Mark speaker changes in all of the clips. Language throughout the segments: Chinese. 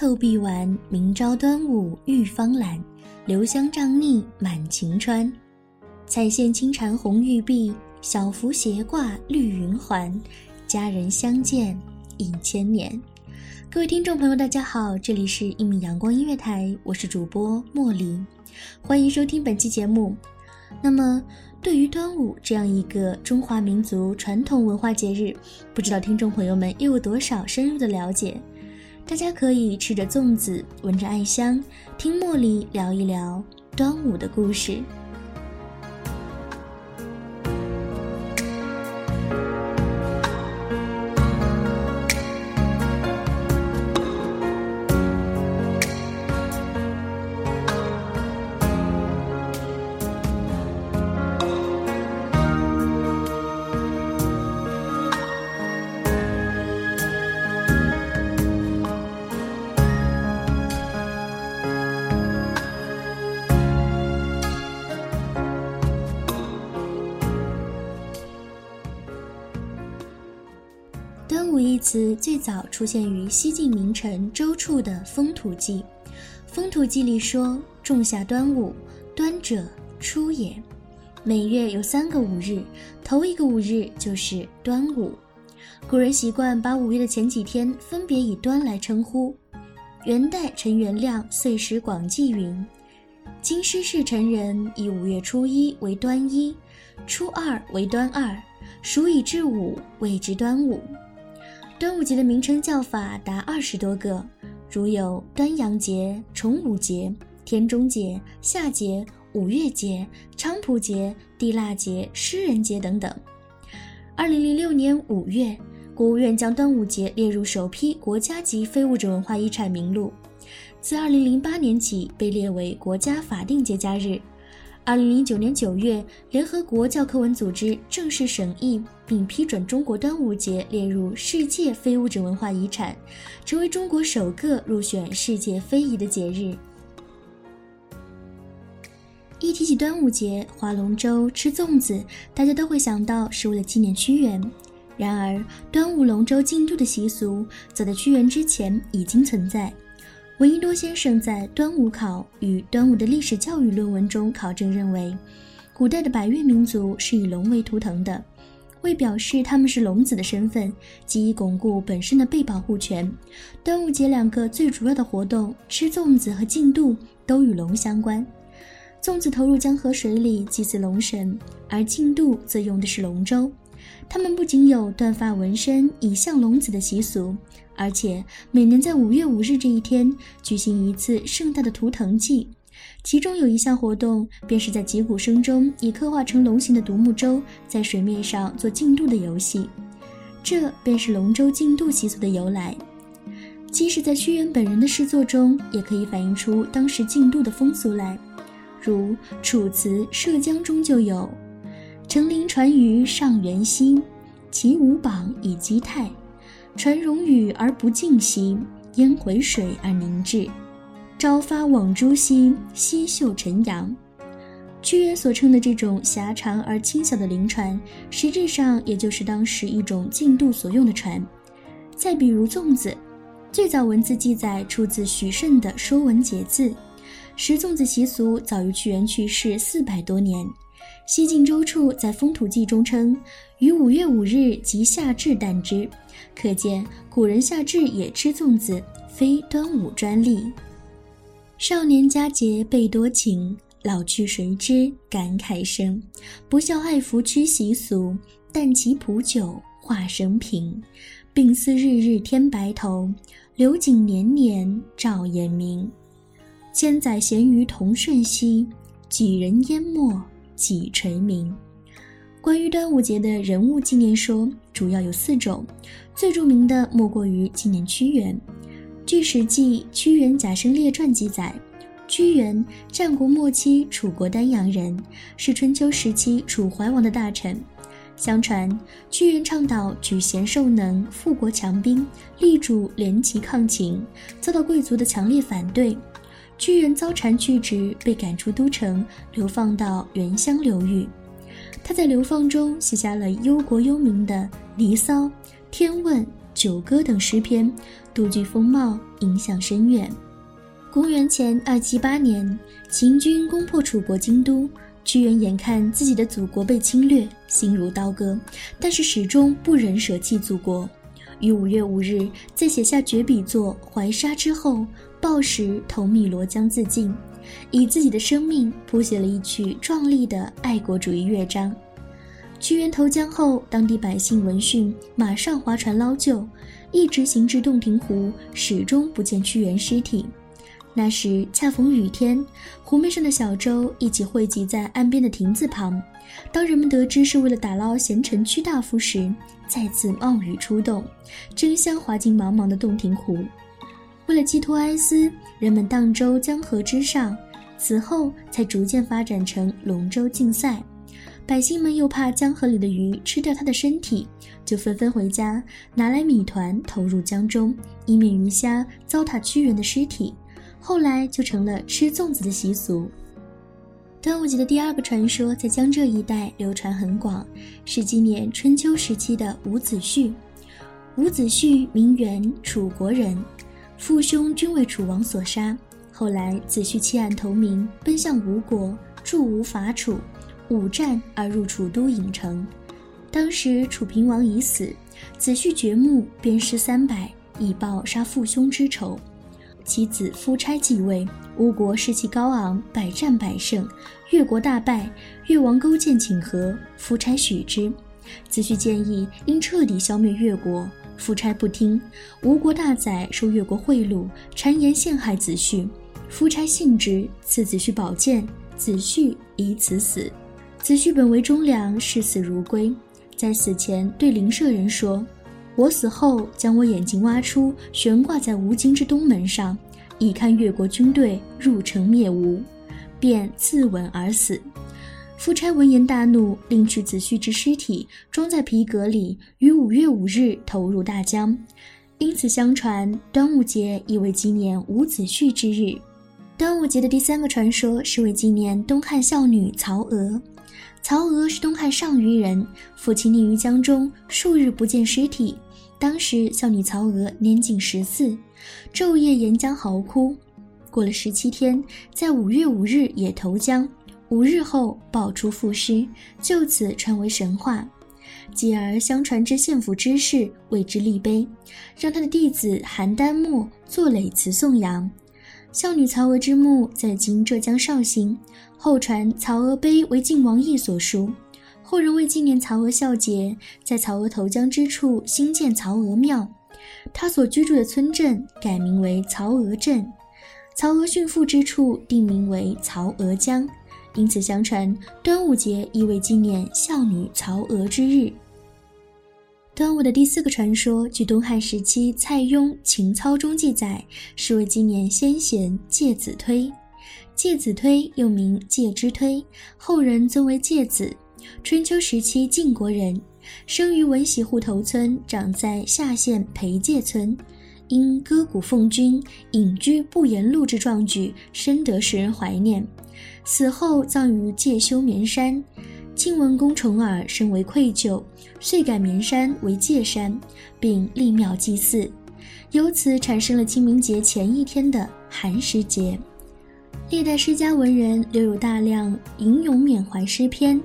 Speaker 1: 透碧丸，明朝端午浴芳兰。留香瘴腻满晴川，彩线轻缠红玉臂，小幅斜挂绿云环。佳人相见一千年。各位听众朋友，大家好，这里是一米阳光音乐台，我是主播莫林，欢迎收听本期节目。那么，对于端午这样一个中华民族传统文化节日，不知道听众朋友们又有多少深入的了解？大家可以吃着粽子，闻着艾香，听茉莉聊一聊端午的故事。词最早出现于西晋名臣周处的《风土记》。《风土记》里说：“仲夏端午，端者初也。每月有三个五日，头一个五日就是端午。古人习惯把五月的前几天分别以端来称呼。元代陈元亮《岁时广记》云：“京师士臣人以五月初一为端一，初二为端二，数以至五谓之端午。”端午节的名称叫法达二十多个，如有端阳节、重五节、天中节、夏节、五月节、菖蒲节、地腊节、诗人节等等。二零零六年五月，国务院将端午节列入首批国家级非物质文化遗产名录，自二零零八年起被列为国家法定节假日。二零零九年九月，联合国教科文组织正式审议并批准中国端午节列入世界非物质文化遗产，成为中国首个入选世界非遗的节日。一提起端午节，划龙舟、吃粽子，大家都会想到是为了纪念屈原。然而，端午龙舟竞渡的习俗早在屈原之前已经存在。闻一多先生在《端午考与端午的历史教育》论文中考证认为，古代的百越民族是以龙为图腾的，为表示他们是龙子的身份，及以巩固本身的被保护权。端午节两个最主要的活动——吃粽子和竞渡，都与龙相关。粽子投入江河水里祭祀龙神，而竞渡则用的是龙舟。他们不仅有断发纹身以象龙子的习俗。而且每年在五月五日这一天举行一次盛大的图腾祭，其中有一项活动便是在击鼓声中以刻画成龙形的独木舟在水面上做竞渡的游戏，这便是龙舟竞渡习俗的由来。即使在屈原本人的诗作中，也可以反映出当时竞渡的风俗来，如《楚辞·涉江》中就有“乘凌船于上元溪，其五榜以击泰。”船容雨而不尽兮，烟回水而凝滞。朝发网珠兮，夕秀晨阳。屈原所称的这种狭长而轻小的灵船，实质上也就是当时一种竞渡所用的船。再比如粽子，最早文字记载出自许慎的《说文解字》，食粽子习俗早于屈原去世四百多年。西晋周处在《风土记》中称：“于五月五日即夏至旦之。”可见古人夏至也吃粽子，非端午专利。少年佳节倍多情，老去谁知感慨生。不孝爱扶屈习俗，但其普酒话生平。病思日日添白头，留景年年照眼明。千载咸鱼同瞬息，几人淹没几垂名。关于端午节的人物纪念说主要有四种，最著名的莫过于纪念屈原。据《史记·屈原贾生列传》记载，屈原，战国末期楚国丹阳人，是春秋时期楚怀王的大臣。相传，屈原倡导举贤授能、富国强兵、力主联齐抗秦，遭到贵族的强烈反对。屈原遭谗去职，被赶出都城，流放到原乡流域。他在流放中写下了忧国忧民的《离骚》《天问》《九歌》等诗篇，独具风貌，影响深远。公元前二七八年，秦军攻破楚国京都。屈原眼看自己的祖国被侵略，心如刀割，但是始终不忍舍弃祖国。于五月五日，在写下绝笔作《怀沙》之后，暴食投汨罗江自尽，以自己的生命谱写了一曲壮丽的爱国主义乐章。屈原投江后，当地百姓闻讯，马上划船捞救，一直行至洞庭湖，始终不见屈原尸体。那时恰逢雨天，湖面上的小舟一起汇集在岸边的亭子旁。当人们得知是为了打捞贤臣屈大夫时，再次冒雨出动，争相滑进茫茫的洞庭湖。为了寄托哀思，人们荡舟江河之上。此后才逐渐发展成龙舟竞赛。百姓们又怕江河里的鱼吃掉他的身体，就纷纷回家拿来米团投入江中，以免鱼虾糟蹋屈原的尸体。后来就成了吃粽子的习俗。端午节的第二个传说在江浙一带流传很广，是纪念春秋时期的伍子胥。伍子胥名元，楚国人，父兄均为楚王所杀。后来子胥弃暗投明，奔向吴国，助吴伐楚，五战而入楚都郢城。当时楚平王已死，子胥掘墓，鞭尸三百，以报杀父兄之仇。其子夫差继位，吴国士气高昂，百战百胜。越国大败，越王勾践请和，夫差许之。子胥建议应彻底消灭越国，夫差不听。吴国大宰受越国贿赂，谗言陷害子胥。夫差信之，赐子胥宝剑，子胥以此死。子胥本为忠良，视死如归，在死前对邻舍人说。我死后，将我眼睛挖出，悬挂在吴京之东门上，以看越国军队入城灭吴，便自刎而死。夫差闻言大怒，令取子胥之尸体，装在皮革里，于五月五日投入大江。因此，相传端午节亦为纪念伍子胥之日。端午节的第三个传说是为纪念东汉孝女曹娥。曹娥是东汉上虞人，父亲溺于江中，数日不见尸体。当时孝女曹娥年仅十四，昼夜沿江嚎哭。过了十七天，在五月五日也投江，五日后抱出父尸，就此传为神话。继而相传之献俘之事，为之立碑，让他的弟子邯郸墨作垒词颂扬。孝女曹娥之墓在今浙江绍兴，后传曹娥碑为晋王义所书。后人为纪念曹娥孝节，在曹娥投江之处兴建曹娥庙，他所居住的村镇改名为曹娥镇，曹娥殉父之处定名为曹娥江，因此相传端午节亦为纪念孝女曹娥之日。端午的第四个传说，据东汉时期蔡邕《秦操》中记载，是为纪念先贤介子推。介子推又名介之推，后人尊为介子。春秋时期晋国人，生于闻喜户头村，长在夏县裴介村。因歌鼓奉君、隐居不言路之壮举，深得世人怀念。死后葬于介休绵山。晋文公重耳深为愧疚，遂改绵山为界山，并立庙祭祀，由此产生了清明节前一天的寒食节。历代诗家文人留有大量吟咏缅怀诗篇。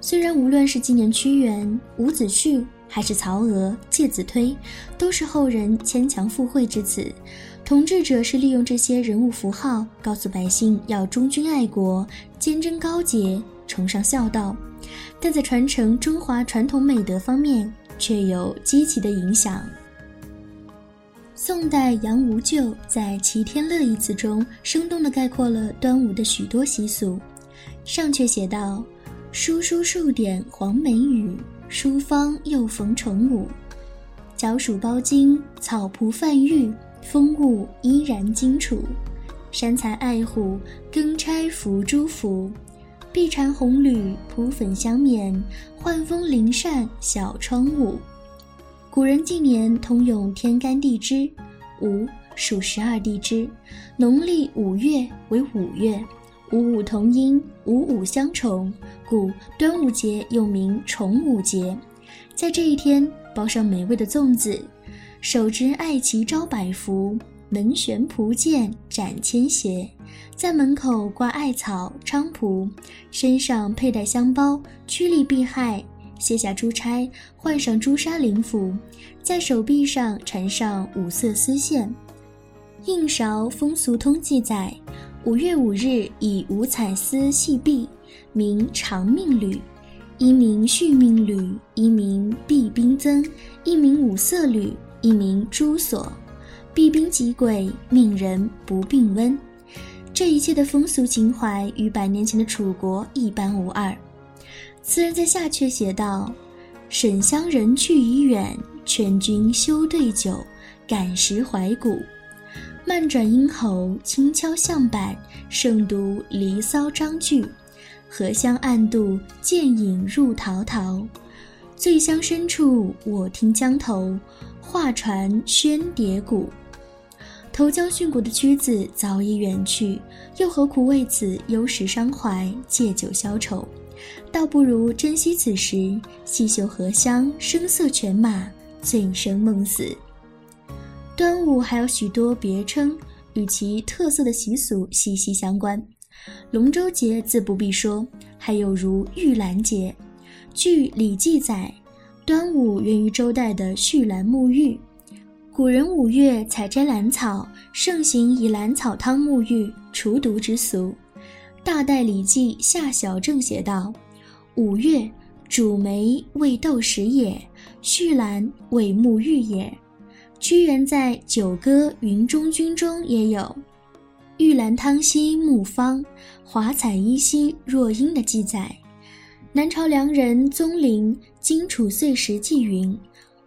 Speaker 1: 虽然无论是纪念屈原、伍子胥，还是曹娥、介子推，都是后人牵强附会之词，统治者是利用这些人物符号，告诉百姓要忠君爱国、坚贞高洁、崇尚孝道，但在传承中华传统美德方面却有积极的影响。宋代杨无咎在《齐天乐》一词中，生动地概括了端午的许多习俗。上阙写道：“书书数点黄梅雨，书芳又逢重五。角黍包金，草蒲泛玉，风物依然荆楚。山财爱虎，更差伏诛伏。碧蝉红缕，扑粉香绵，浣风灵扇小窗舞。”古人纪年通用天干地支，五属十二地支，农历五月为五月，五五同音，五五相重，故端午节又名重五节。在这一天，包上美味的粽子，手执艾旗招百福，门悬蒲剑斩千邪，在门口挂艾草菖蒲，身上佩戴香包，趋利避害。卸下珠钗，换上朱砂灵符，在手臂上缠上五色丝线。应韶风俗通记载，五月五日以五彩丝系臂，名长命缕；一名续命缕，一名避兵增，一名五色缕，一名珠锁。避兵即鬼，命人不病温。这一切的风俗情怀，与百年前的楚国一般无二。词人在下阙写道：“沈乡人去已远，劝君休对酒，感时怀古。慢转咽喉，轻敲象板，胜读《离骚》章句。荷香暗度，剑影入陶陶。醉乡深处，我听江头画船喧蝶鼓。投江殉国的屈子早已远去，又何苦为此忧时伤怀，借酒消愁？”倒不如珍惜此时，细嗅荷香，声色犬马，醉生梦死。端午还有许多别称，与其特色的习俗息息相关。龙舟节自不必说，还有如玉兰节。据《礼记》载，端午源于周代的续兰沐浴。古人五月采摘兰草，盛行以兰草汤沐浴除毒之俗。大代礼记夏小正写道：“五月，主梅为豆食也，续兰为沐浴也。”屈原在《九歌·云中君》中也有“玉兰汤兮沐芳，华彩衣兮若英”的记载。南朝梁人宗陵《荆楚岁时记》云：“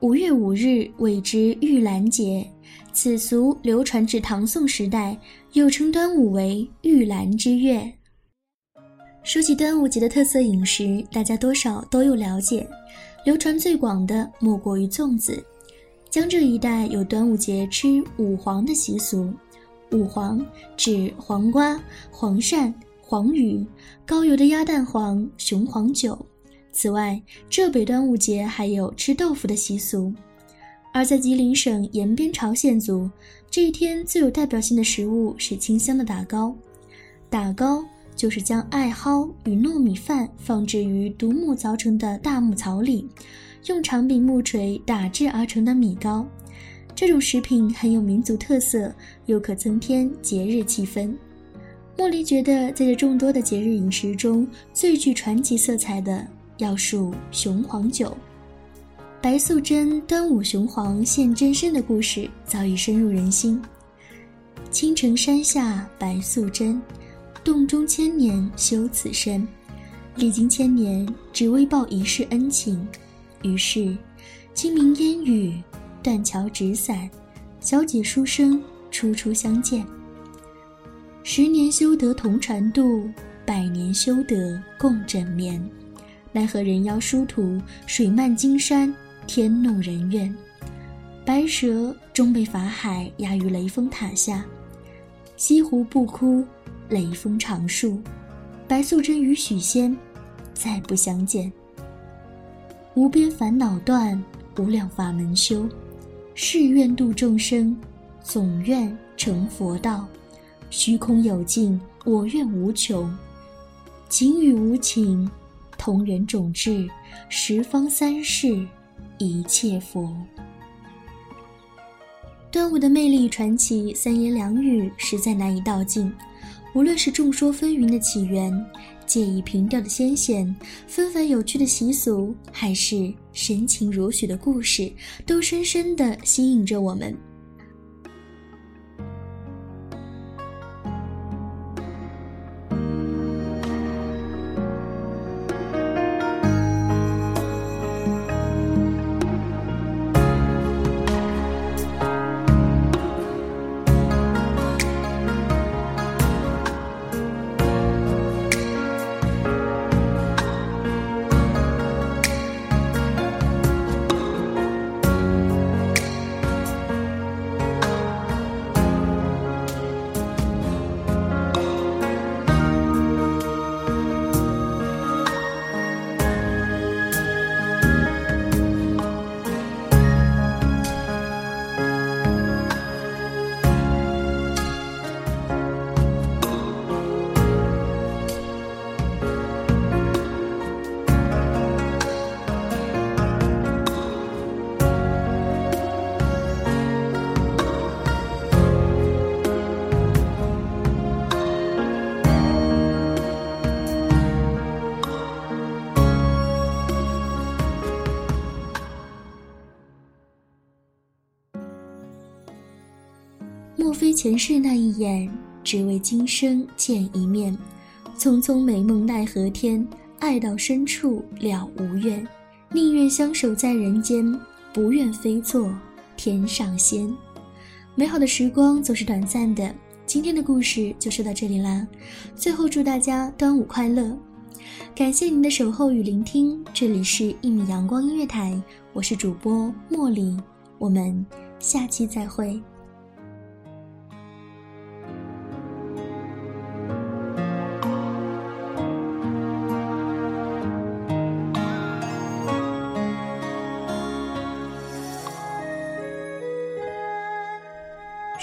Speaker 1: 五月五日谓之玉兰节。”此俗流传至唐宋时代，又称端午为玉兰之月。说起端午节的特色饮食，大家多少都有了解。流传最广的莫过于粽子。江浙一带有端午节吃五黄的习俗。五黄指黄瓜、黄鳝、黄鱼、高油的鸭蛋黄、雄黄酒。此外，浙北端午节还有吃豆腐的习俗。而在吉林省延边朝鲜族，这一天最有代表性的食物是清香的打糕。打糕。就是将艾蒿与糯米饭放置于独木凿成的大木槽里，用长柄木锤打制而成的米糕。这种食品很有民族特色，又可增添节日气氛。茉莉觉得，在这众多的节日饮食中，最具传奇色彩的要数雄黄酒。白素贞端午雄黄现真身的故事早已深入人心。青城山下白素贞。洞中千年修此身，历经千年，只为报一世恩情。于是，清明烟雨，断桥纸伞，小姐书生初初相见。十年修得同船渡，百年修得共枕眠。奈何人妖殊途，水漫金山，天怒人怨。白蛇终被法海压于雷峰塔下。西湖不哭。雷锋长树，白素贞与许仙再不相见。无边烦恼断，无量法门修。誓愿度众生，总愿成佛道。虚空有尽，我愿无穷。情与无情，同人种智。十方三世，一切佛。端午的魅力传奇，三言两语实在难以道尽。无论是众说纷纭的起源、介意平调的先贤、纷繁有趣的习俗，还是神情如许的故事，都深深地吸引着我们。前世那一眼，只为今生见一面？匆匆美梦奈何天，爱到深处了无怨。宁愿相守在人间，不愿飞作天上仙。美好的时光总是短暂的，今天的故事就说到这里啦。最后祝大家端午快乐！感谢您的守候与聆听，这里是一米阳光音乐台，我是主播茉莉，我们下期再会。